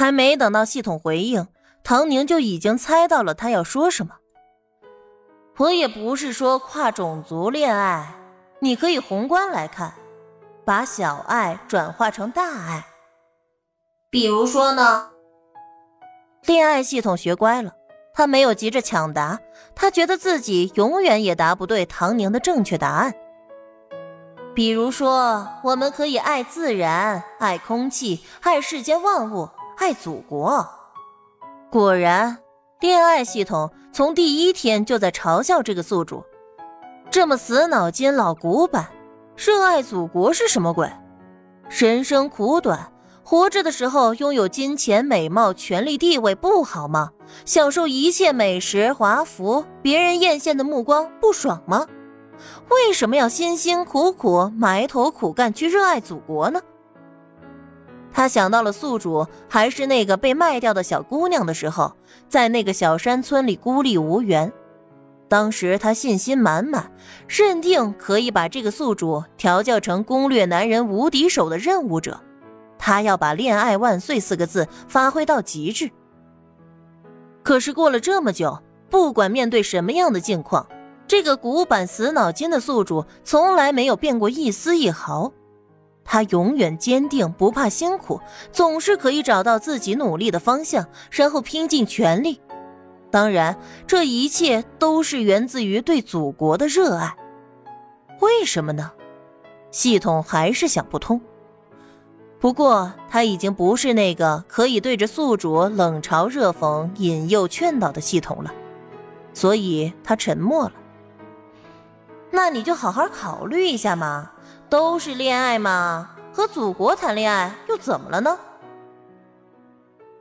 还没等到系统回应，唐宁就已经猜到了他要说什么。我也不是说跨种族恋爱，你可以宏观来看，把小爱转化成大爱。比如说呢？恋爱系统学乖了，他没有急着抢答，他觉得自己永远也答不对唐宁的正确答案。比如说，我们可以爱自然，爱空气，爱世间万物，爱祖国。果然，恋爱系统从第一天就在嘲笑这个宿主，这么死脑筋老古板，热爱祖国是什么鬼？人生苦短。活着的时候拥有金钱、美貌、权力、地位不好吗？享受一切美食、华服，别人艳羡的目光不爽吗？为什么要辛辛苦苦埋头苦干去热爱祖国呢？他想到了宿主还是那个被卖掉的小姑娘的时候，在那个小山村里孤立无援，当时他信心满满，认定可以把这个宿主调教成攻略男人无敌手的任务者。他要把“恋爱万岁”四个字发挥到极致。可是过了这么久，不管面对什么样的境况，这个古板死脑筋的宿主从来没有变过一丝一毫。他永远坚定，不怕辛苦，总是可以找到自己努力的方向，然后拼尽全力。当然，这一切都是源自于对祖国的热爱。为什么呢？系统还是想不通。不过他已经不是那个可以对着宿主冷嘲热讽、引诱劝导的系统了，所以他沉默了。那你就好好考虑一下嘛，都是恋爱嘛，和祖国谈恋爱又怎么了呢？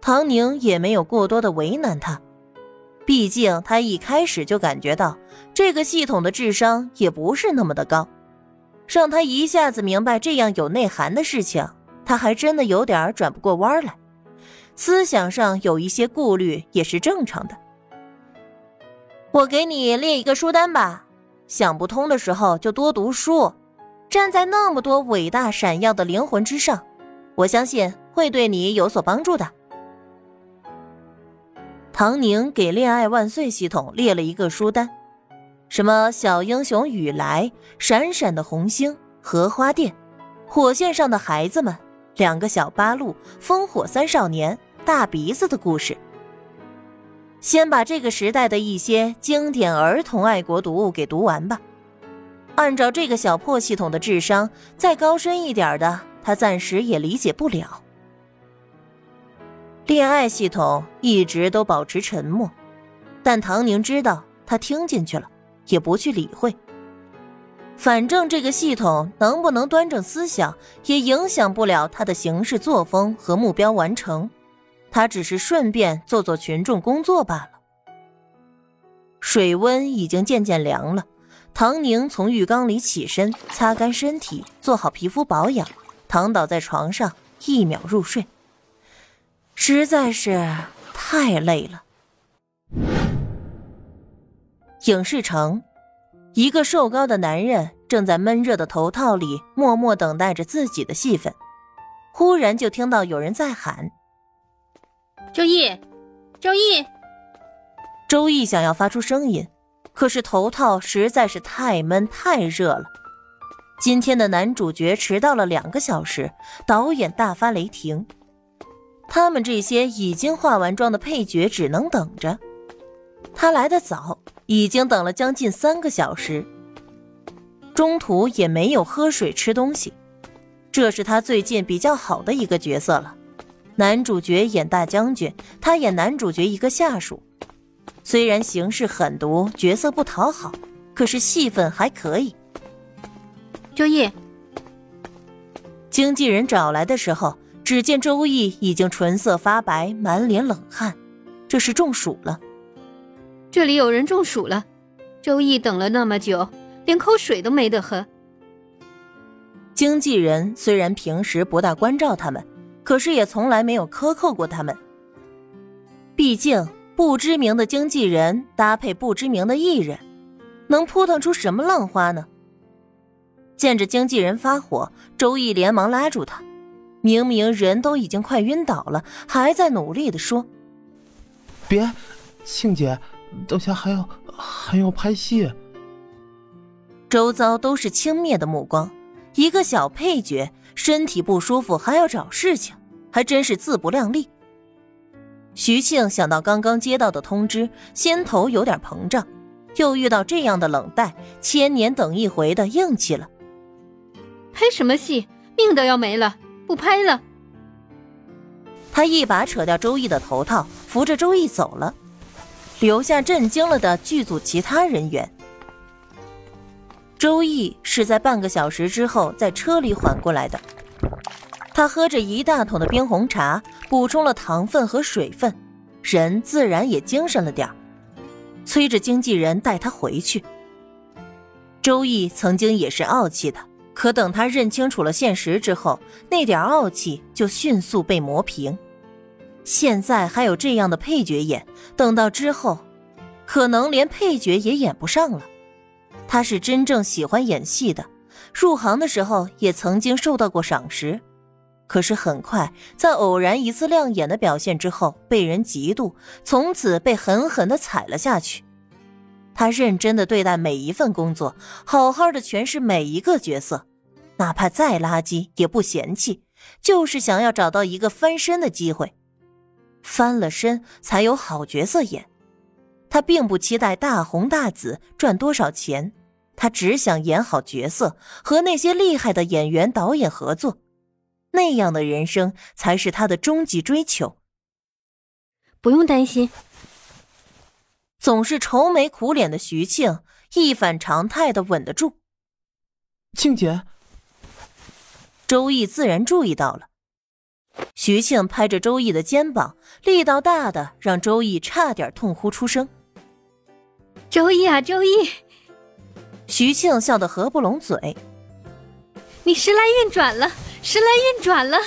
唐宁也没有过多的为难他，毕竟他一开始就感觉到这个系统的智商也不是那么的高，让他一下子明白这样有内涵的事情。他还真的有点转不过弯来，思想上有一些顾虑也是正常的。我给你列一个书单吧，想不通的时候就多读书，站在那么多伟大闪耀的灵魂之上，我相信会对你有所帮助的。唐宁给“恋爱万岁”系统列了一个书单，什么小英雄雨来、闪闪的红星、荷花店、火线上的孩子们。两个小八路，烽火三少年，大鼻子的故事。先把这个时代的一些经典儿童爱国读物给读完吧。按照这个小破系统的智商，再高深一点的，他暂时也理解不了。恋爱系统一直都保持沉默，但唐宁知道他听进去了，也不去理会。反正这个系统能不能端正思想，也影响不了他的行事作风和目标完成。他只是顺便做做群众工作罢了。水温已经渐渐凉了，唐宁从浴缸里起身，擦干身体，做好皮肤保养，躺倒在床上，一秒入睡。实在是太累了。影视城。一个瘦高的男人正在闷热的头套里默默等待着自己的戏份，忽然就听到有人在喊：“周易，周易。”周易想要发出声音，可是头套实在是太闷太热了。今天的男主角迟到了两个小时，导演大发雷霆。他们这些已经化完妆的配角只能等着。他来的早。已经等了将近三个小时，中途也没有喝水吃东西。这是他最近比较好的一个角色了。男主角演大将军，他演男主角一个下属。虽然形势狠毒，角色不讨好，可是戏份还可以。周易，经纪人找来的时候，只见周易已经唇色发白，满脸冷汗，这是中暑了。这里有人中暑了，周易等了那么久，连口水都没得喝。经纪人虽然平时不大关照他们，可是也从来没有克扣过他们。毕竟不知名的经纪人搭配不知名的艺人，能扑腾出什么浪花呢？见着经纪人发火，周易连忙拉住他：“明明人都已经快晕倒了，还在努力的说：“别，庆姐，等下还要还要拍戏。”周遭都是轻蔑的目光。一个小配角身体不舒服还要找事情，还真是自不量力。徐庆想到刚刚接到的通知，心头有点膨胀，又遇到这样的冷淡，千年等一回的硬气了。拍什么戏？命都要没了，不拍了。他一把扯掉周易的头套，扶着周易走了，留下震惊了的剧组其他人员。周易是在半个小时之后在车里缓过来的。他喝着一大桶的冰红茶，补充了糖分和水分，人自然也精神了点儿催着经纪人带他回去。周易曾经也是傲气的，可等他认清楚了现实之后，那点傲气就迅速被磨平。现在还有这样的配角演，等到之后，可能连配角也演不上了。他是真正喜欢演戏的，入行的时候也曾经受到过赏识，可是很快在偶然一次亮眼的表现之后，被人嫉妒，从此被狠狠的踩了下去。他认真的对待每一份工作，好好的诠释每一个角色，哪怕再垃圾也不嫌弃，就是想要找到一个翻身的机会，翻了身才有好角色演。他并不期待大红大紫赚多少钱。他只想演好角色，和那些厉害的演员、导演合作，那样的人生才是他的终极追求。不用担心。总是愁眉苦脸的徐庆一反常态的稳得住。庆姐，周易自然注意到了。徐庆拍着周易的肩膀，力道大的让周易差点痛呼出声。周易啊，周易！徐庆笑得合不拢嘴。你时来运转了，时来运转了。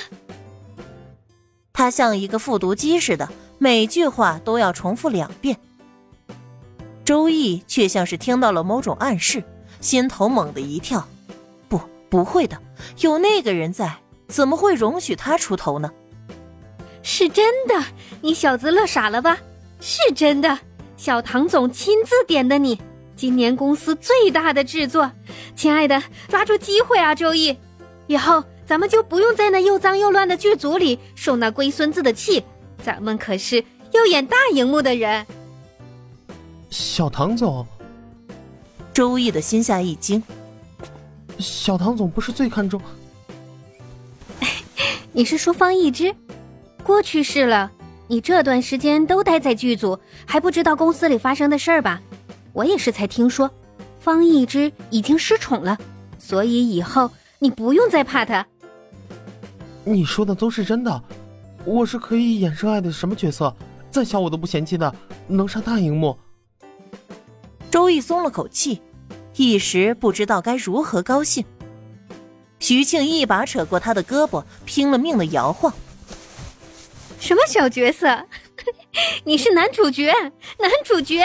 他像一个复读机似的，每句话都要重复两遍。周易却像是听到了某种暗示，心头猛地一跳。不，不会的，有那个人在，怎么会容许他出头呢？是真的，你小子乐傻了吧？是真的，小唐总亲自点的你。今年公司最大的制作，亲爱的，抓住机会啊，周易！以后咱们就不用在那又脏又乱的剧组里受那龟孙子的气，咱们可是要演大荧幕的人。小唐总，周易的心下一惊。小唐总不是最看重？你是说方一之？过去式了，你这段时间都待在剧组，还不知道公司里发生的事儿吧？我也是才听说，方一之已经失宠了，所以以后你不用再怕他。你说的都是真的，我是可以演热爱的什么角色，再小我都不嫌弃的，能上大荧幕。周易松了口气，一时不知道该如何高兴。徐庆一把扯过他的胳膊，拼了命的摇晃。什么小角色？你是男主角，男主角！